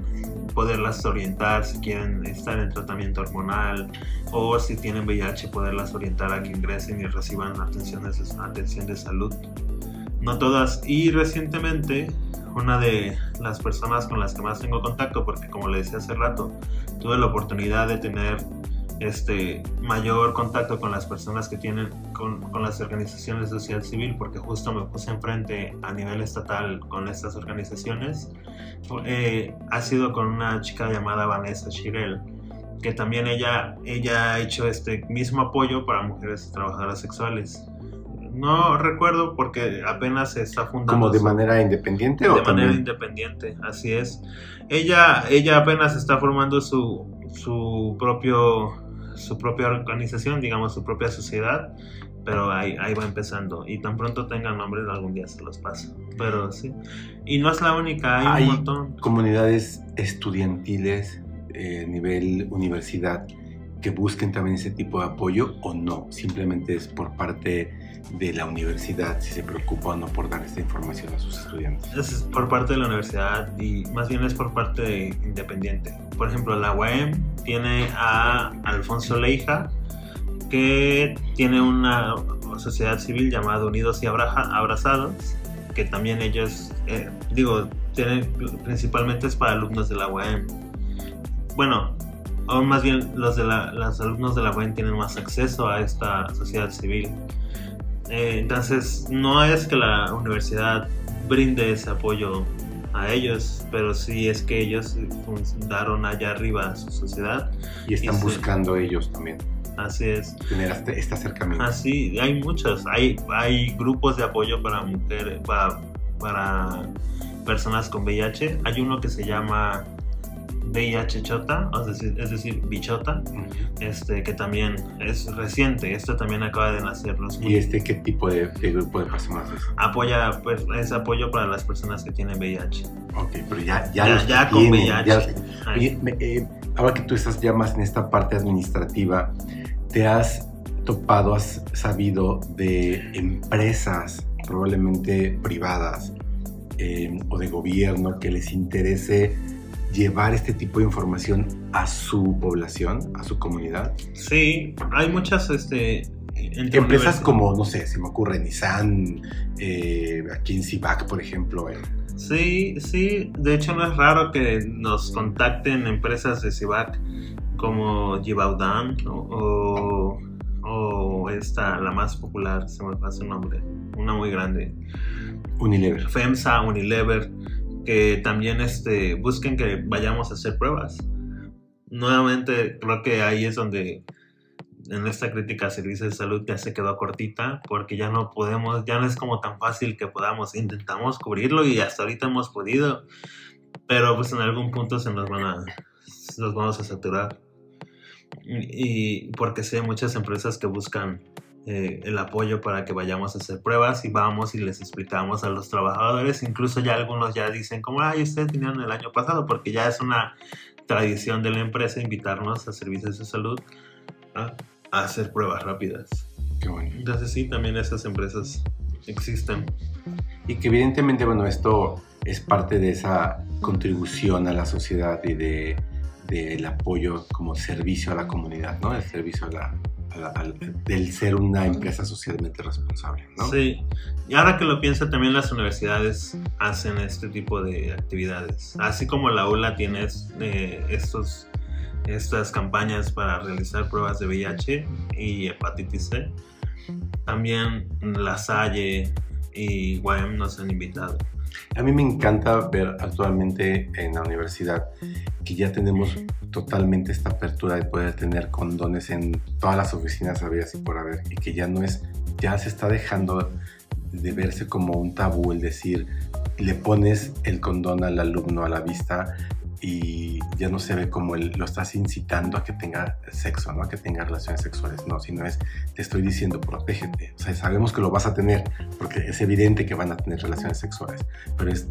poderlas orientar si quieren estar en tratamiento hormonal o si tienen VIH, poderlas orientar a que ingresen y reciban atención de, atención de salud. No todas, y recientemente una de las personas con las que más tengo contacto, porque como le decía hace rato, tuve la oportunidad de tener este, mayor contacto con las personas que tienen, con, con, las organizaciones de sociedad civil, porque justo me puse enfrente a nivel estatal con estas organizaciones, eh, ha sido con una chica llamada Vanessa Chirel, que también ella, ella ha hecho este mismo apoyo para mujeres trabajadoras sexuales. No recuerdo porque apenas se está fundando.
¿Como de manera independiente
o De manera independiente, así es. Ella, ella apenas está formando su, su propio su propia organización, digamos, su propia sociedad, pero ahí, ahí va empezando. Y tan pronto tengan nombres, algún día se los paso. Pero sí. Y no es la única, hay, un montón.
Comunidades estudiantiles, eh, nivel universidad, que busquen también ese tipo de apoyo o no, simplemente es por parte de la universidad si se preocupa o no por dar esta información a sus estudiantes.
Es por parte de la universidad y más bien es por parte de independiente. Por ejemplo, la UAM tiene a Alfonso Leija, que tiene una sociedad civil llamada Unidos y Abrazados, que también ellos, eh, digo, tienen principalmente es para alumnos de la UAM. Bueno, o más bien los, de la, alumnos de la UAM tienen más acceso a esta sociedad civil. Eh, entonces, no es que la universidad brinde ese apoyo a ellos, pero sí es que ellos fundaron allá arriba su sociedad.
Y están buscando ellos también.
Así es.
Tener este, este acercamiento.
Así, hay muchos. Hay, hay grupos de apoyo para mujeres, para, para personas con VIH. Hay uno que se llama VIH Chota, es decir, Bichota, este, que también es reciente, esto también acaba de nacer.
¿Y este qué tipo de, grupo de personas es?
Apoya, pues, es apoyo para las personas que tienen VIH.
Ok, pero ya, ya, ya, con VIH. Eh, ahora que tú estás ya más en esta parte administrativa, ¿te has topado, has sabido de empresas, probablemente privadas eh, o de gobierno, que les interese llevar este tipo de información a su población, a su comunidad?
Sí, hay muchas este,
empresas como, no sé, se me ocurre Nissan, eh, aquí en Cibac, por ejemplo. Eh.
Sí, sí, de hecho no es raro que nos contacten empresas de Cibac como Givaudan o, o, esta, la más popular, se me pasa el nombre, una muy grande.
Unilever.
FEMSA, Unilever que también este, busquen que vayamos a hacer pruebas. Nuevamente, creo que ahí es donde en esta crítica a servicios de salud ya se quedó cortita porque ya no podemos, ya no es como tan fácil que podamos, intentamos cubrirlo y hasta ahorita hemos podido, pero pues en algún punto se nos van a, nos vamos a saturar. Y porque sé muchas empresas que buscan eh, el apoyo para que vayamos a hacer pruebas y vamos y les explicamos a los trabajadores. Incluso ya algunos ya dicen como, ay, ustedes vinieron el año pasado, porque ya es una tradición de la empresa invitarnos a servicios de salud a, hacer pruebas rápidas.
Qué bueno.
Entonces sí, también esas empresas existen.
Y que evidentemente, bueno, esto es parte de esa contribución a la sociedad y de del apoyo como servicio a la comunidad, ¿no? El servicio a la, del ser una empresa socialmente responsable. ¿no?
Sí, y ahora que lo pienso, también las universidades hacen este tipo de actividades. Así como la ULA tiene eh, estos, estas campañas para realizar pruebas de VIH y hepatitis C, también la Salle y UAM nos han invitado.
A mí me encanta ver actualmente en la universidad que ya tenemos totalmente esta apertura de poder tener condones en todas las oficinas habidas y por haber y que ya no es, ya se está dejando de verse como un tabú el decir le pones el condón al alumno a la vista y ya no se ve como él, lo estás incitando a que tenga sexo, ¿no? A que tenga relaciones sexuales, no, sino es, te estoy diciendo, protégete. O sea, sabemos que lo vas a tener, porque es evidente que van a tener relaciones sexuales, pero es,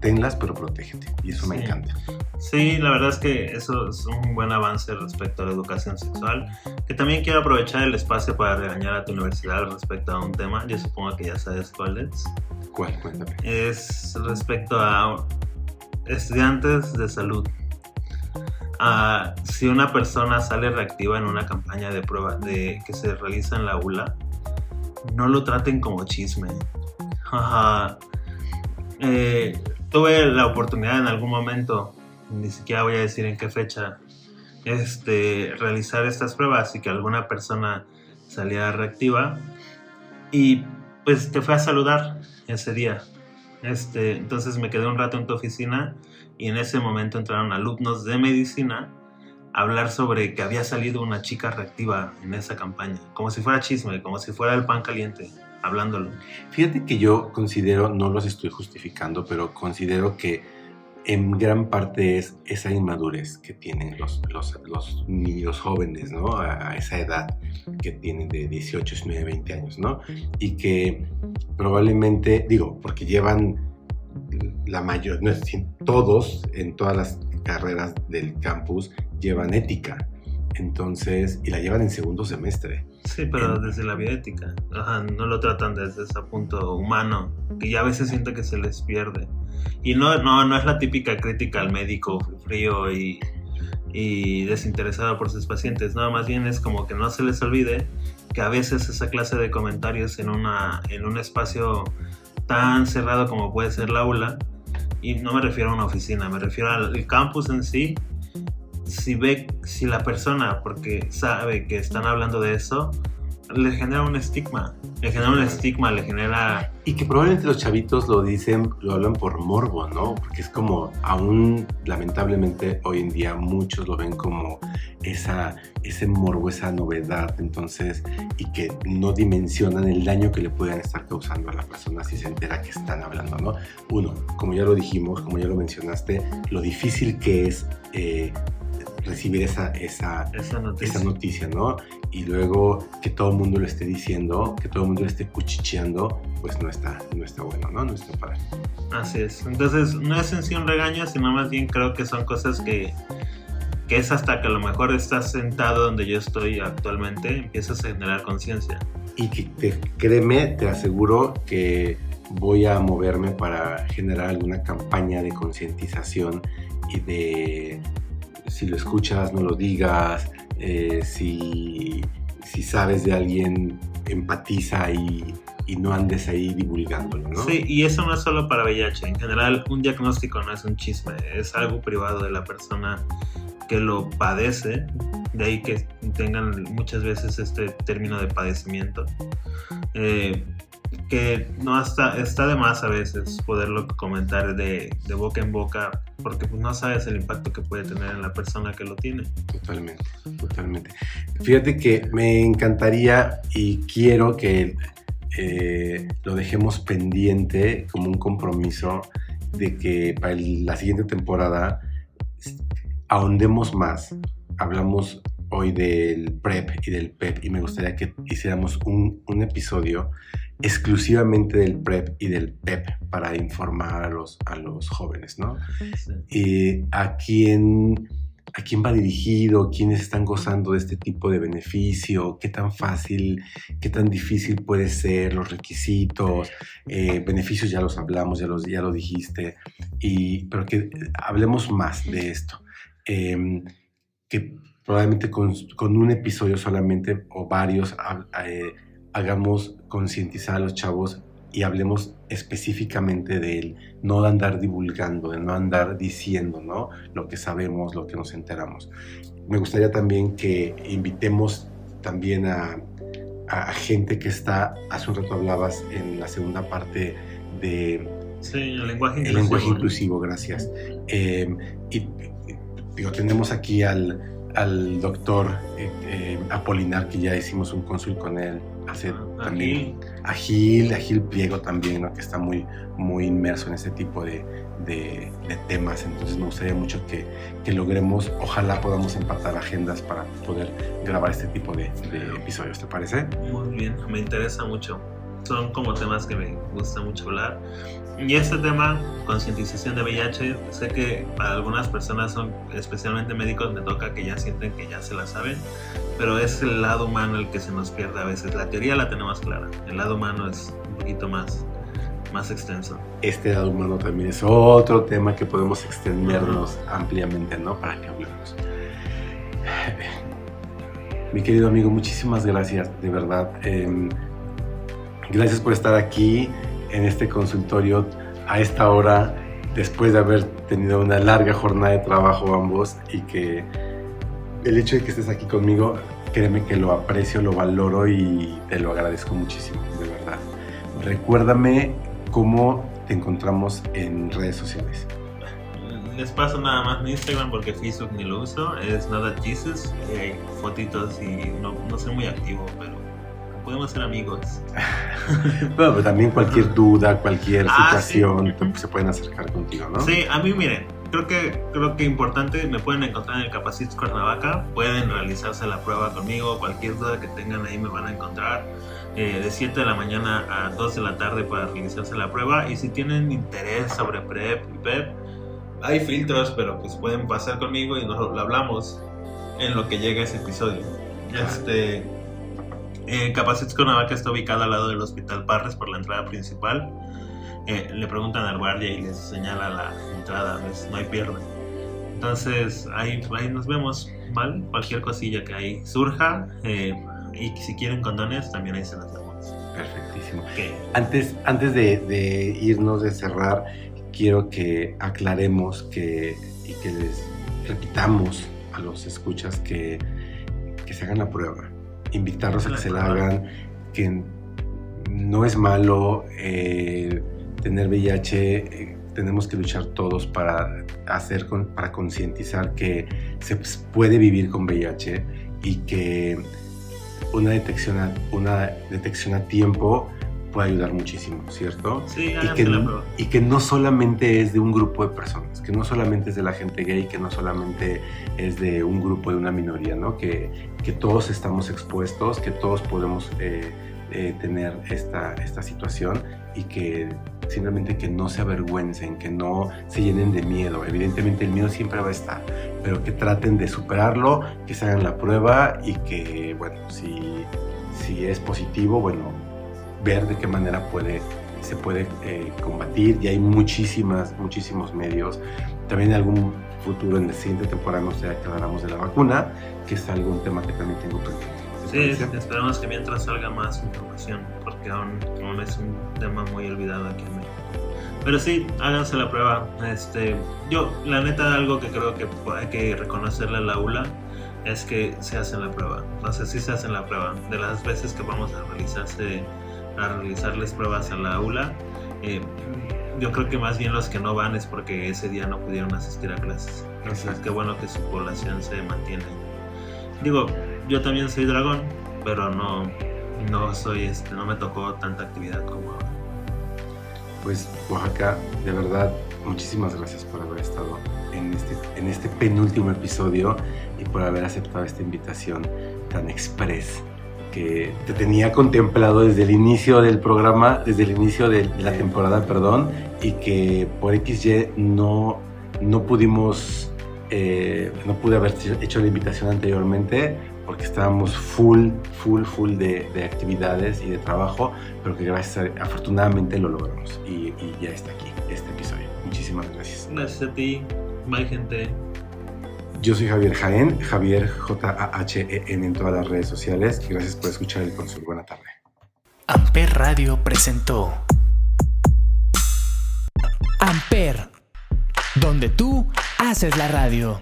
tenlas, pero protégete. Y eso me encanta.
Sí, la verdad es que eso es un buen avance respecto a la educación sexual. Que también quiero aprovechar el espacio para regañar a tu universidad respecto a un tema. Yo supongo que ya sabes cuál es.
¿Cuál? Cuéntame.
Es respecto a estudiantes de salud. Ah, si una persona sale reactiva en una campaña de prueba de, que se realiza en la ULA, no lo traten como chisme. Eh, tuve la oportunidad en algún momento, ni siquiera voy a decir en qué fecha, este, realizar estas pruebas y que alguna persona salía reactiva. Y pues te fue a saludar ese día. Este, entonces me quedé un rato en tu oficina y en ese momento entraron alumnos de medicina a hablar sobre que había salido una chica reactiva en esa campaña, como si fuera chisme, como si fuera el pan caliente, hablándolo.
Fíjate que yo considero, no los estoy justificando, pero considero que en gran parte es esa inmadurez que tienen los, los, niños jóvenes, ¿no? A, a, esa edad que tienen de 18, 19, 20 años, ¿no? Y que probablemente, digo, porque llevan la mayor, no es decir, todos en todas las carreras del campus llevan ética. Entonces, y la llevan en segundo semestre.
Sí, pero en, desde la bioética. Ajá, no lo tratan desde ese punto humano, que ya a veces siento que se les pierde. Y no, no, no es la típica crítica al médico frío y, y desinteresado por sus pacientes, nada más bien es como que no se les olvide que a veces esa clase de comentarios en, una, en un espacio tan cerrado como puede ser la aula, y no me refiero a una oficina, me refiero al campus en sí, si ve, si la persona, porque sabe que están hablando de eso, le genera un estigma, le genera un estigma, le genera...
Y que probablemente los chavitos lo dicen, lo hablan por morbo, ¿no? Porque es como, aún lamentablemente hoy en día muchos lo ven como esa, ese morbo, esa novedad, entonces, y que no dimensionan el daño que le puedan estar causando a la persona si se entera que están hablando, ¿no? Uno, como ya lo dijimos, como ya lo mencionaste, lo difícil que es... Eh, recibir esa, esa,
esa, noticia.
esa, noticia. ¿no? Y luego que todo el mundo lo esté diciendo, que todo el mundo lo esté cuchicheando, pues no está, no está bueno, ¿no? No está padre.
Así es. Entonces, no es en sí un regaño, sino más bien creo que son cosas que, que es hasta que a lo mejor estás sentado donde yo estoy actualmente, empiezas a generar conciencia.
Y que te, créeme, te aseguro que voy a moverme para generar alguna campaña de concientización y de si lo escuchas, no lo digas, eh, si, si, sabes de alguien, empatiza y, y, no andes ahí divulgándolo, ¿no?
Sí, y eso no es solo para VIH, en general un diagnóstico no es un chisme, es algo privado de la persona que lo padece, de ahí que tengan muchas veces este término de padecimiento. Eh, que no está, está de más a veces poderlo comentar de, de, boca en boca, porque pues no sabes el impacto que puede tener en la persona que lo tiene.
Totalmente, totalmente. Fíjate que me encantaría y quiero que eh, lo dejemos pendiente como un compromiso de que para el, la siguiente temporada ahondemos más. Hablamos hoy del PrEP y del PEP y me gustaría que hiciéramos un, un episodio exclusivamente del PrEP y del PEP para informar a los, a los jóvenes, ¿no? Eh, a quién a quién va dirigido, quiénes están gozando de este tipo de beneficio, qué tan fácil, qué tan difícil puede ser, los requisitos, eh, beneficios ya los hablamos, ya, los, ya lo dijiste, y, pero que hablemos más de esto. Eh, que probablemente con, con, un episodio solamente o varios eh, hagamos concientizar a los chavos y hablemos específicamente de él, no de andar divulgando, de no andar diciendo ¿no? lo que sabemos, lo que nos enteramos. Me gustaría también que invitemos también a, a, gente que está, hace un rato hablabas en la segunda parte de...
Sí, el lenguaje
inclusivo. El lenguaje inclusivo, gracias. Eh, y digo, tenemos aquí al, al doctor eh, eh, Apolinar, que ya hicimos un consul con él hace
Ah,
también. A Gil, a Gil Pliego también, ¿no? que está muy, muy inmerso en este tipo de, de, de temas. Entonces me gustaría mucho que, que, logremos, ojalá podamos empatar agendas para poder grabar este tipo de, de episodios, ¿te parece?
Muy bien, me interesa mucho son como temas que me gusta mucho hablar. Y este tema, concientización de VIH, sé que para algunas personas son, especialmente médicos, me toca que ya sienten que ya se la saben, pero es el lado humano el que se nos pierde a veces. La teoría la tenemos clara, el lado humano es un poquito más, más extenso.
Este lado humano también es otro tema que podemos extendernos uh -huh. ampliamente, ¿no? Para que hablemos. Mi querido amigo, muchísimas gracias, de verdad. Eh, Gracias por estar aquí en este consultorio a esta hora, después de haber tenido una larga jornada de trabajo ambos y que el hecho de que estés aquí conmigo, créeme que lo aprecio, lo valoro y te lo agradezco muchísimo, de verdad. Recuérdame cómo te encontramos en redes sociales.
Les paso nada más mi Instagram porque Facebook ni lo uso, es nada Jesus, hay fotitos y no, no soy muy activo, pero podemos ser amigos.
bueno, pero también cualquier duda, cualquier ah, situación, se pueden acercar contigo, ¿no?
Sí, a mí miren, creo que creo que importante, me pueden encontrar en el Capacit Cuernavaca, pueden realizarse la prueba conmigo, cualquier duda que tengan ahí me van a encontrar. Eh, de 7 de la mañana a 2 de la tarde para realizarse la prueba y si tienen interés sobre PrEP y PEP, hay filtros, pero pues pueden pasar conmigo y nos lo hablamos en lo que llega ese episodio. Este, eh, Capacit Cuernavaca está ubicado al lado del Hospital Parres por la entrada principal. Eh, le preguntan al guardia y les señala la entrada, no hay pierde. Entonces ahí, ahí nos vemos, ¿vale? Cualquier cosilla que ahí surja eh, y si quieren condones también ahí se las damos.
Perfectísimo. Antes, antes de, irnos, de cerrar, quiero que aclaremos que, y que les repitamos a los escuchas que, que se hagan la prueba invitarlos a que se la hagan, que no es malo eh, tener VIH, eh, tenemos que luchar todos para hacer, para concientizar que se puede vivir con VIH y que una detección a, una detección a tiempo puede ayudar muchísimo, ¿cierto?
Sí,
y que, y que no solamente es de un grupo de personas, que no solamente es de la gente gay, que no solamente es de un grupo de una minoría, ¿no? Que, que todos estamos expuestos, que todos podemos eh, eh, tener esta, esta situación y que simplemente que no se avergüencen, que no se llenen de miedo. Evidentemente el miedo siempre va a estar, pero que traten de superarlo, que se hagan la prueba y que, bueno, si, si es positivo, bueno, ver de qué manera puede, se puede eh, combatir y hay muchísimas, muchísimos medios. También en algún futuro, en la siguiente temporada, nos sé, hablamos de la vacuna, que es algún tema que también tengo pendiente.
Sí, esperamos que mientras salga más información, porque aún, aún, es un tema muy olvidado aquí en México. Pero sí, háganse la prueba. Este, yo, la neta, algo que creo que hay que reconocerle a la ULA es que se hacen la prueba. O sea, sí se hacen la prueba. De las veces que vamos a realizarse a realizarles pruebas a la aula. Eh, yo creo que más bien los que no van es porque ese día no pudieron asistir a clases. Entonces, qué bueno que su población se mantiene. Digo, yo también soy dragón, pero no, no soy, este, no me tocó tanta actividad como ahora.
Pues Oaxaca, de verdad, muchísimas gracias por haber estado en este, en este penúltimo episodio y por haber aceptado esta invitación tan express que te tenía contemplado desde el inicio del programa, desde el inicio de la temporada, perdón, y que por XY no, no pudimos, eh, no pude haber hecho la invitación anteriormente porque estábamos full, full, full de, actividades y de trabajo, pero que gracias a, afortunadamente lo logramos y, y ya está aquí este episodio. Muchísimas gracias.
Gracias a ti. Bye, gente.
Yo soy Javier Jaén, Javier J-A-H-E-N en todas las redes sociales. Gracias por escuchar el Consul. Buena tarde.
Amper Radio presentó Amper, donde tú haces la radio.